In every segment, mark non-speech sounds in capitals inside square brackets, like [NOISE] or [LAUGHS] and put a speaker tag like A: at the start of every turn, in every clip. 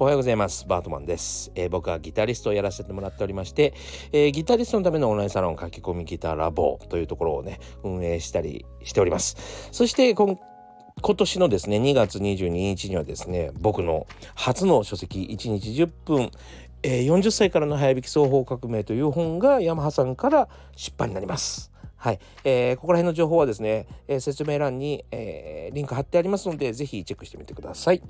A: おはようございます。バートマンです、えー、僕はギタリストをやらせてもらっておりまして、えー、ギタリストのためのオンラインサロン書き込みギターラボというところをね運営したりしております。そして今今年のですね2月22日にはですね僕の初の書籍1日10分、えー、40歳からの早弾き双方革命という本がヤマハさんから出版になります。はい、えー、ここら辺の情報はですね、えー、説明欄に、えー、リンク貼ってありますので、ぜひチェックしてみてください。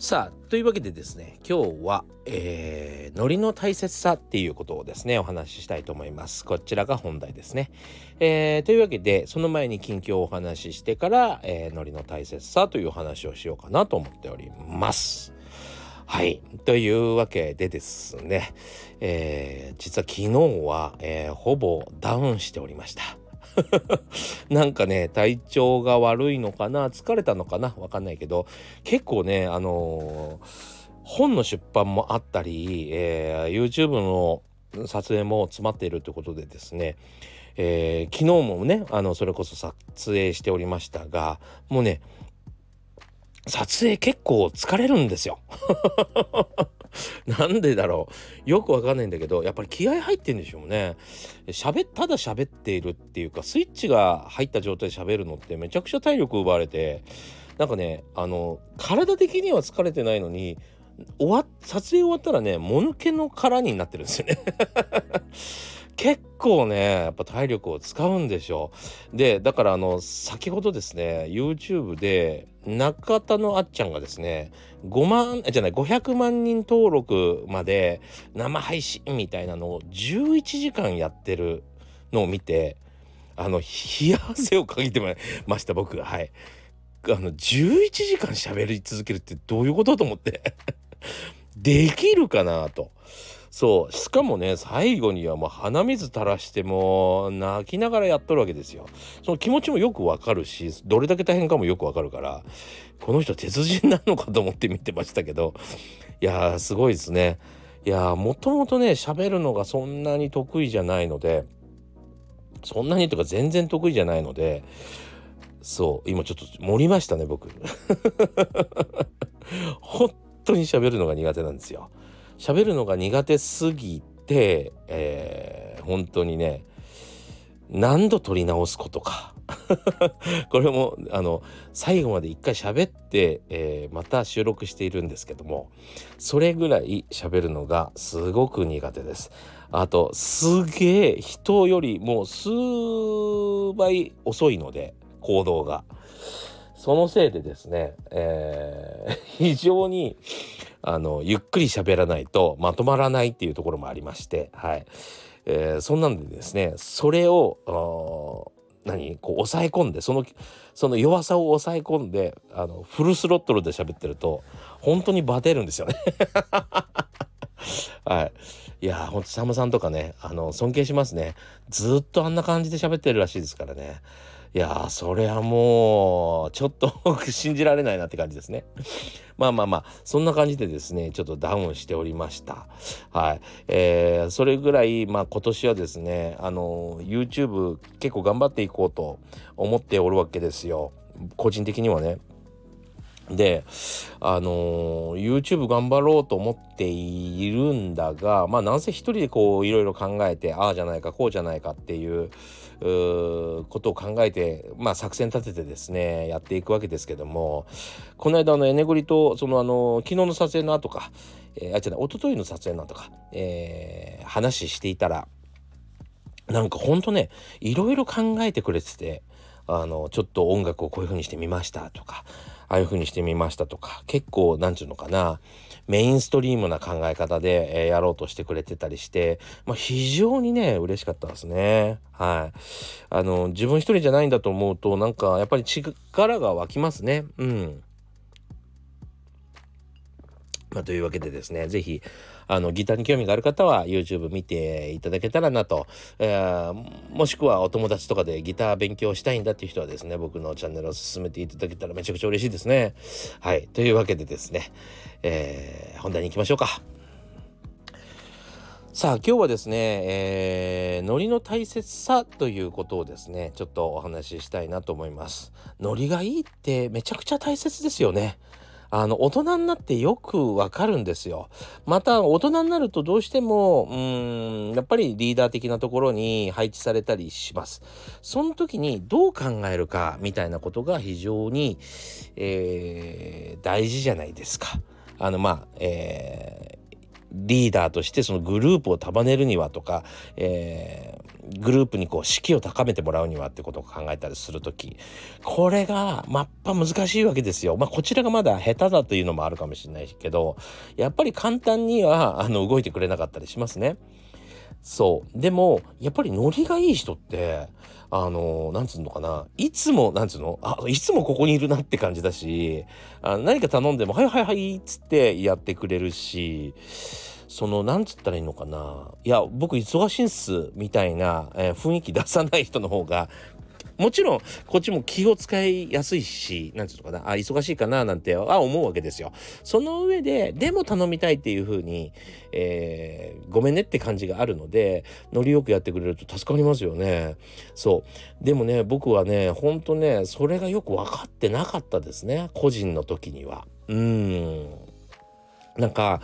A: さあというわけでですね今日は、えー、ノリの大切さっていうことをですねお話ししたいと思います。こちらが本題ですね、えー、というわけでその前に近況をお話ししてから、えー、ノリの大切さというお話をしようかなと思っております。はい。というわけでですね、えー、実は昨日は、えー、ほぼダウンしておりました。[LAUGHS] なんかね体調が悪いのかな？疲れたのかな？わかんないけど結構ねあのー、本の出版もあったり、えー、YouTube の撮影も詰まっているということでですねえー、昨日もねあのそれこそ撮影しておりましたがもうね撮影結構疲れるんですよ。[LAUGHS] なんでだろう。よくわかんないんだけどやっぱり気合入ってんでしょうね。喋ただ喋っているっていうかスイッチが入った状態で喋るのってめちゃくちゃ体力奪われてなんかねあの体的には疲れてないのに終わ撮影終わったらねもぬけの殻になってるんですよね。結構ねやっぱ体力を使うんでしょう。でだからあの先ほどですね YouTube で中田のあっちゃんがですね5万じゃない500万人登録まで生配信みたいなのを11時間やってるのを見てあの冷や汗をかいてました僕はい。あの11時間喋り続けるってどういうことと思って。[LAUGHS] できるかなと。そう。しかもね最後にはもう鼻水垂らしてもう泣きながらやっとるわけですよ。その気持ちもよくわかるしどれだけ大変かもよくわかるからこの人鉄人なのかと思って見てましたけど。いやーすごいですね。いやーもともとね喋るのがそんなに得意じゃないのでそんなにとか全然得意じゃないのでそう今ちょっと盛りましたね僕。[LAUGHS] 本当に喋るのが苦手なんですよ。喋るのが苦手すぎて、えー、本当にね何度撮り直すことか [LAUGHS] これもあの最後まで一回喋って、えー、また収録しているんですけどもそれぐらい喋るのがすごく苦手です。あとすげえ人よりもう数倍遅いので行動が。そのせいでですね、えー、非常にあのゆっくり喋らないとまとまらないっていうところもありまして、はい。えー、そんなんでですねそれを何？こう抑え込んでそのその弱さを抑え込んであのフルスロットルで喋ってると本当にバテるんですよね。[LAUGHS] はい。いやほんとさんまさんとかねあの尊敬しますね。ずっとあんな感じで喋ってるらしいですからね。いやーそれはもうちょっと信じられないなって感じですね。[LAUGHS] まあまあまあそんな感じでですねちょっとダウンしておりました。はい、えー、それぐらいまあ今年はですねあの YouTube 結構頑張っていこうと思っておるわけですよ個人的にはね。であの、YouTube 頑張ろうと思っているんだがまあなんせ一人でこういろいろ考えてああじゃないかこうじゃないかっていうことを考えて、まあ、作戦立ててですねやっていくわけですけどもこの間のエネグリとそのあの昨日の撮影の後か、えー、あ違う一昨日の撮影の後か、えー、話していたらなんかほんとねいろいろ考えてくれててあのちょっと音楽をこういう風にしてみましたとかああいう風にしてみましたとか結構なんちゅうのかなメインストリームな考え方で、えー、やろうとしてくれてたりして、まあ、非常にね嬉しかったですね。はい。あの自分一人じゃないんだと思うとなんかやっぱり力が湧きますね。うん。まあ、というわけでですね是非あのギターに興味がある方は YouTube 見ていただけたらなと、えー、もしくはお友達とかでギター勉強したいんだっていう人はですね僕のチャンネルを進めていただけたらめちゃくちゃ嬉しいですね。はいというわけでですね、えー、本題に行きましょうか。さあ今日はですね、えー、ノリの大切さということをですねちょっとお話ししたいなと思います。ノリがいいってめちゃくちゃ大切ですよね。あの大人になってよくわかるんですよ。また大人になるとどうしてもうんやっぱりリーダー的なところに配置されたりします。その時にどう考えるかみたいなことが非常に、えー、大事じゃないですか。あのまあ、えーリーダーとしてそのグループを束ねるにはとか、えー、グループにこう士気を高めてもらうにはってことを考えたりする時これがまっぱ難しいわけですよ。まあこちらがまだ下手だというのもあるかもしれないけどやっぱり簡単にはあの動いてくれなかったりしますね。そう。でもやっぱりノリがいい人ってあのなんつうのかな。いつもなんつうの？あいつもここにいるなって感じだしあ何か頼んでも「はいはいはい」っつってやってくれるしそのなんつったらいいのかな。いや僕忙しいんすみたいな、えー、雰囲気出さない人の方がもちろんこっちも気を使いやすいしなんていうのかなあ忙しいかななんてあ思うわけですよ。その上ででも頼みたいっていう風に、えー、ごめんねって感じがあるのでノリよくやってくれると助かりますよね。そうでもね僕はねほんとねそれがよく分かってなかったですね個人の時には。うんなんか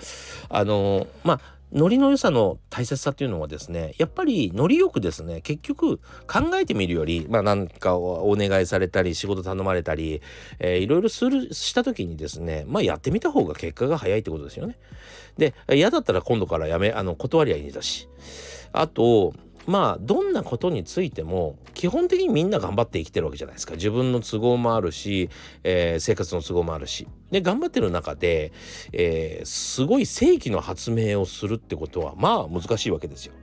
A: あのまあノリの良さの大切さっていうのはですねやっぱりノリよくですね結局考えてみるよりまあなんかお願いされたり仕事頼まれたり、えー、いろいろするした時にですねまあやってみた方が結果が早いってことですよね。で嫌だったら今度からやめあの断りゃいいんだしあとまあどんなことについても基本的にみんな頑張って生きてるわけじゃないですか自分の都合もあるし、えー、生活の都合もあるしで頑張ってる中で、えー、すごい正規の発明をするってことはまあ難しいわけですよ。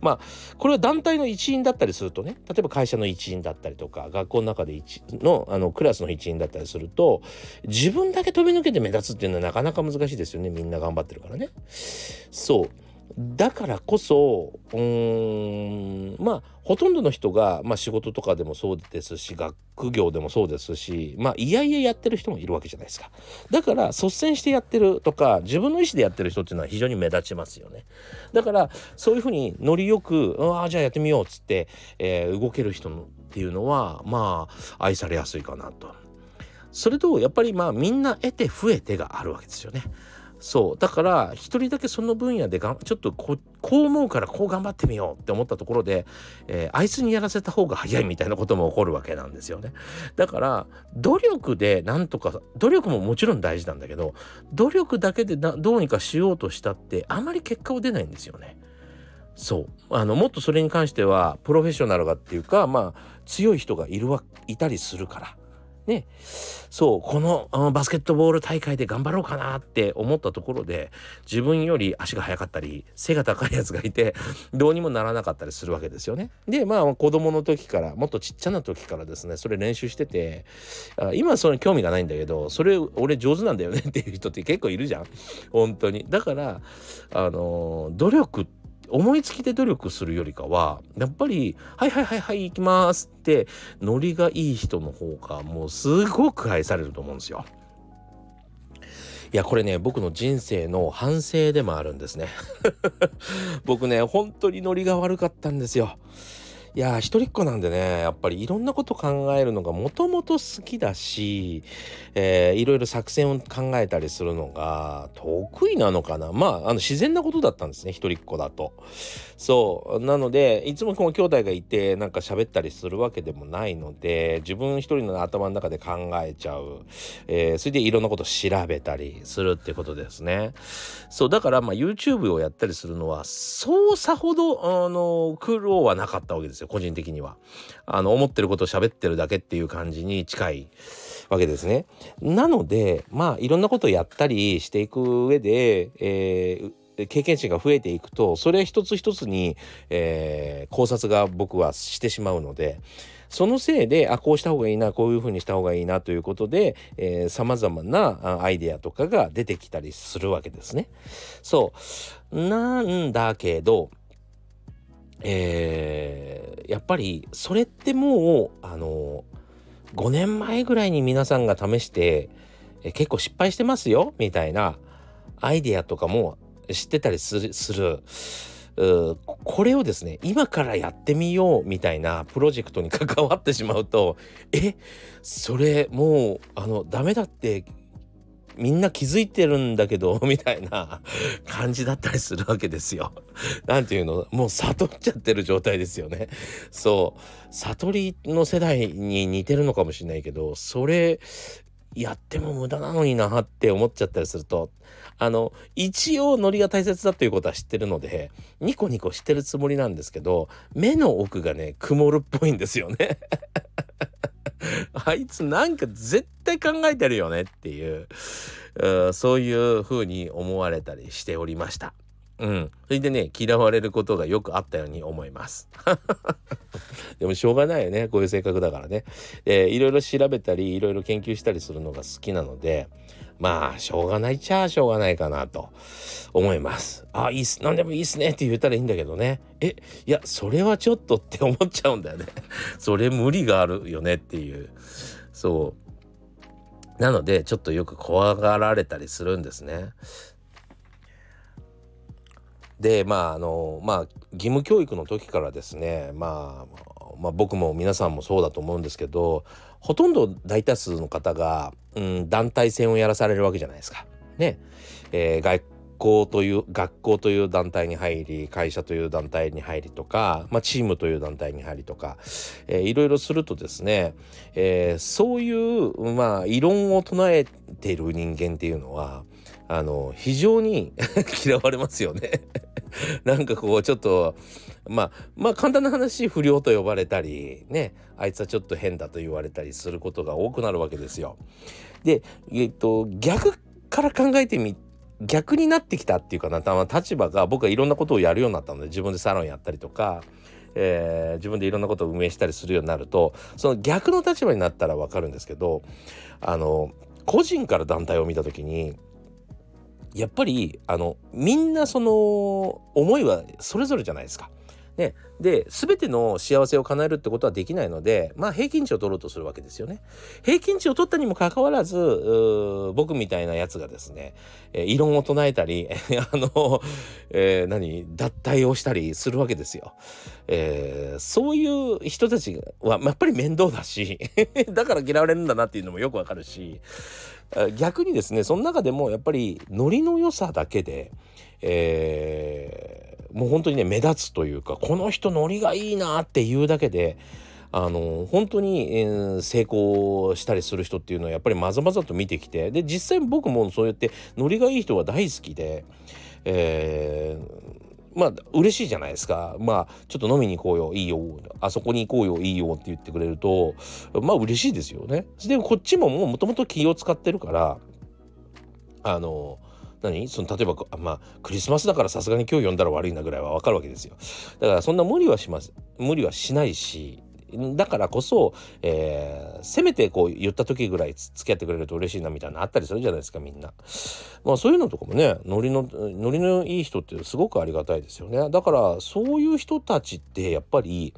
A: まあこれは団体の一員だったりするとね例えば会社の一員だったりとか学校の中で一のあのクラスの一員だったりすると自分だけ飛び抜けて目立つっていうのはなかなか難しいですよねみんな頑張ってるからね。そうだからこそうんまあほとんどの人が、まあ、仕事とかでもそうですし学業でもそうですしまあいやいややってる人もいるわけじゃないですかだから率先してやってるとか自分の意思でやってる人っていうのは非常に目立ちますよねだからそういうふうにノリよく「ああじゃあやってみよう」っつって、えー、動ける人っていうのはまあ愛されやすいかなと。それとやっぱりまあみんな得て増えてがあるわけですよね。そうだから一人だけその分野でがちょっとここう思うからこう頑張ってみようって思ったところで、えー、あいつにやらせた方が早いみたいなことも起こるわけなんですよね。だから努力でなんとか努力ももちろん大事なんだけど努力だけでどうにかしようとしたってあまり結果は出ないんですよね。そうあのもっとそれに関してはプロフェッショナルがっていうかまあ強い人がいるわいたりするから。ね、そうこのバスケットボール大会で頑張ろうかなって思ったところで自分より足が速かったり背が高いやつがいてどうにもならなかったりするわけですよね。でまあ子供の時からもっとちっちゃな時からですねそれ練習してて今はそれ興味がないんだけどそれ俺上手なんだよねっていう人って結構いるじゃん本当に。だからあの努力って思いつきで努力するよりかはやっぱり「はいはいはいはい行きます」ってノリがいい人の方がもうすごく愛されると思うんですよ。いやこれね僕の人生の反省でもあるんですね [LAUGHS] 僕ね本当にノリが悪かったんですよいや一人っ子なんでねやっぱりいろんなこと考えるのがもともと好きだし、えー、いろいろ作戦を考えたりするのが得意なのかなまああの自然なことだったんですね一人っ子だと。そうなのでいつもこの兄弟がいてなんか喋ったりするわけでもないので自分一人の頭の中で考えちゃう、えー、それでいろんなこと調べたりするってことですね。そうだからまあ YouTube をやったりするのはそうさほどあの苦労はなかったわけですよ個人的には。あの思ってることを喋ってるだけっていう感じに近いわけですね。なのでまあいろんなことをやったりしていく上で、えー、経験値が増えていくとそれ一つ一つに、えー、考察が僕はしてしまうのでそのせいであこうした方がいいなこういうふうにした方がいいなということでさまざまなアイデアとかが出てきたりするわけですね。そうなんだけどえー、ぱりそれってもうあの5年前ぐらいに皆さんが試して、え結構失敗してますよみたいなアイデアとかも知ってたりするする。これをですね今からやってみようみたいなプロジェクトに関わってしまうとえそれもうあのダメだってみんな気づいてるんだけど [LAUGHS] みたいな感じだったりするわけですよ。なんていうの？もう悟っちゃってる状態ですよね。そう悟りの世代に似てるのかもしれないけどそれやっても無駄なのになって思っちゃったりするとあの一応ノリが大切だということは知ってるのでニコニコしてるつもりなんですけど目の奥がね曇るっぽいんですよね [LAUGHS] あいつなんか絶対考えてるよねっていううそういう風に思われたりしておりました。うん。それでね、嫌われることがよくあったように思います。[LAUGHS] でもしょうがないよね。こういう性格だからね。えー、いろいろ調べたり、いろいろ研究したりするのが好きなので、まあ、しょうがないっちゃしょうがないかなと思います。あ、いいっす。何でもいいっすねって言ったらいいんだけどね。え、いや、それはちょっとって思っちゃうんだよね。[LAUGHS] それ無理があるよねっていう。そう。なので、ちょっとよく怖がられたりするんですね。でまああのまあ義務教育の時からですねまあまあ僕も皆さんもそうだと思うんですけどほとんど大多数の方が、うん、団体戦をやらされるわけじゃないですか。ね。えー、学校という学校という団体に入り会社という団体に入りとか、まあ、チームという団体に入りとか、えー、いろいろするとですね、えー、そういう、まあ、異論を唱えている人間っていうのはあの非常に [LAUGHS] 嫌われますよね [LAUGHS] なんかこうちょっとまあまあ簡単な話不良と呼ばれたりねあいつはちょっと変だと言われたりすることが多くなるわけですよ。でえっと逆から考えてみ逆になってきたっていうかな立場が僕はいろんなことをやるようになったので自分でサロンやったりとか、えー、自分でいろんなことを運営したりするようになるとその逆の立場になったら分かるんですけどあの個人から団体を見た時にやっぱりあのみんなその思いはそれぞれじゃないですか。ね、で全ての幸せを叶えるってことはできないのでまあ平均値を取ろうとするわけですよね。平均値を取ったにもかかわらず僕みたいなやつがですね、えー、異論を唱えたり [LAUGHS] あの、えー、何脱退をしたりするわけですよ。えー、そういう人たちは、まあ、やっぱり面倒だし [LAUGHS] だから嫌われるんだなっていうのもよくわかるし逆にですねその中でもやっぱりノリの良さだけで、えー、もう本当にね目立つというかこの人ノリがいいなっていうだけであの本当に、えー、成功したりする人っていうのはやっぱりまざまざと見てきてで実際僕もそうやってノリがいい人は大好きで、えー、まあ嬉しいじゃないですかまあちょっと飲みに行こうよいいよあそこに行こうよいいよって言ってくれるとまあ嬉しいですよね。でこっちももともと気を使ってるからあの何？その例えばまあクリスマスだからさすがに今日呼んだら悪いなぐらいはわかるわけですよ。だからそんな無理はします無理はしないしだからこそ、えー、せめてこう言った時ぐらい付き合ってくれると嬉しいなみたいなあったりするじゃないですかみんな。まあそういうのとかもねノリのノリのいい人ってすごくありがたいですよね。だからそういう人たちってやっぱり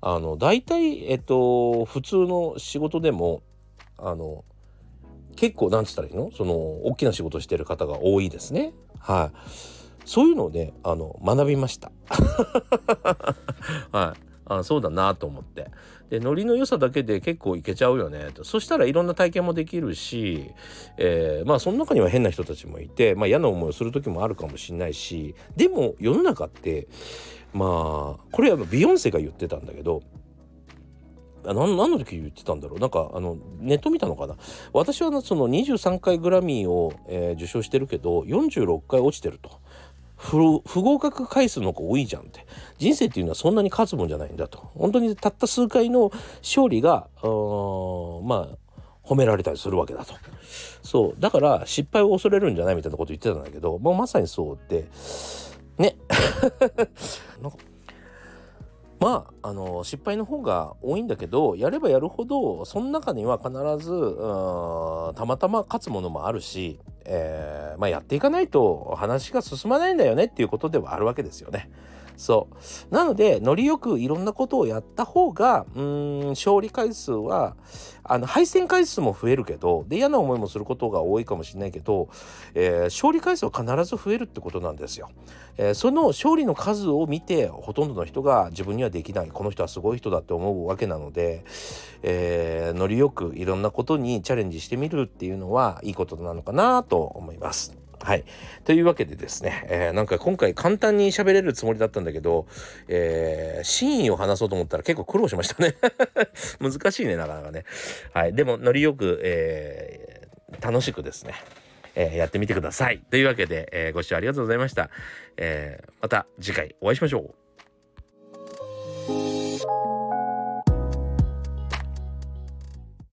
A: あの大体えっと普通の仕事でもあの結構なんつったらいいの？その大きな仕事してる方が多いですね。はい。そういうので、あの学びました。[LAUGHS] はい。あそうだなと思って。でノリの良さだけで結構いけちゃうよね。とそしたらいろんな体験もできるし、えー、まあその中には変な人たちもいて、まあ、嫌な思いをする時もあるかもしんないしでも世の中ってまあこれはビヨンセが言ってたんだけど何何の時言ってたんだろう。なんかあのネット見たのかな。私はその23回グラミーを、えー、受賞してるけど46回落ちてると。不合格回数の子多いじゃんって。人生っていうのはそんなに勝つもんじゃないんだと。本当にたった数回の勝利がまあ褒められたりするわけだと。そう。だから失敗を恐れるんじゃないみたいなこと言ってたんだけどもうまさにそうでね。[LAUGHS] まああの失敗の方が多いんだけどやればやるほどその中には必ずたまたま勝つものもあるしえー、まあ、やっていかないと話が進まないんだよねっていうことではあるわけですよね。そう。なのでノリよくいろんなことをやった方がうん勝利回数はあの敗戦回数も増えるけどで嫌な思いもすることが多いかもしれないけど、えー、勝利回数は必ず増えるってことなんですよ、えー、その勝利の数を見てほとんどの人が自分にはできない。この人はすごい人だって思うわけなので、えー、ノリよくいろんなことにチャレンジしてみるっていうのはいいことなのかなと思います。はい。というわけでですね、えー、なんか今回簡単に喋れるつもりだったんだけど、えー、真意を話そうと思ったら結構苦労しましたね [LAUGHS] 難しいね、なかなかね。はい。でも、ノリよく、えー、楽しくですね、えー、やってみてください。というわけで、えー、ご視聴ありがとうございました。えー、また次回お会いしましょう。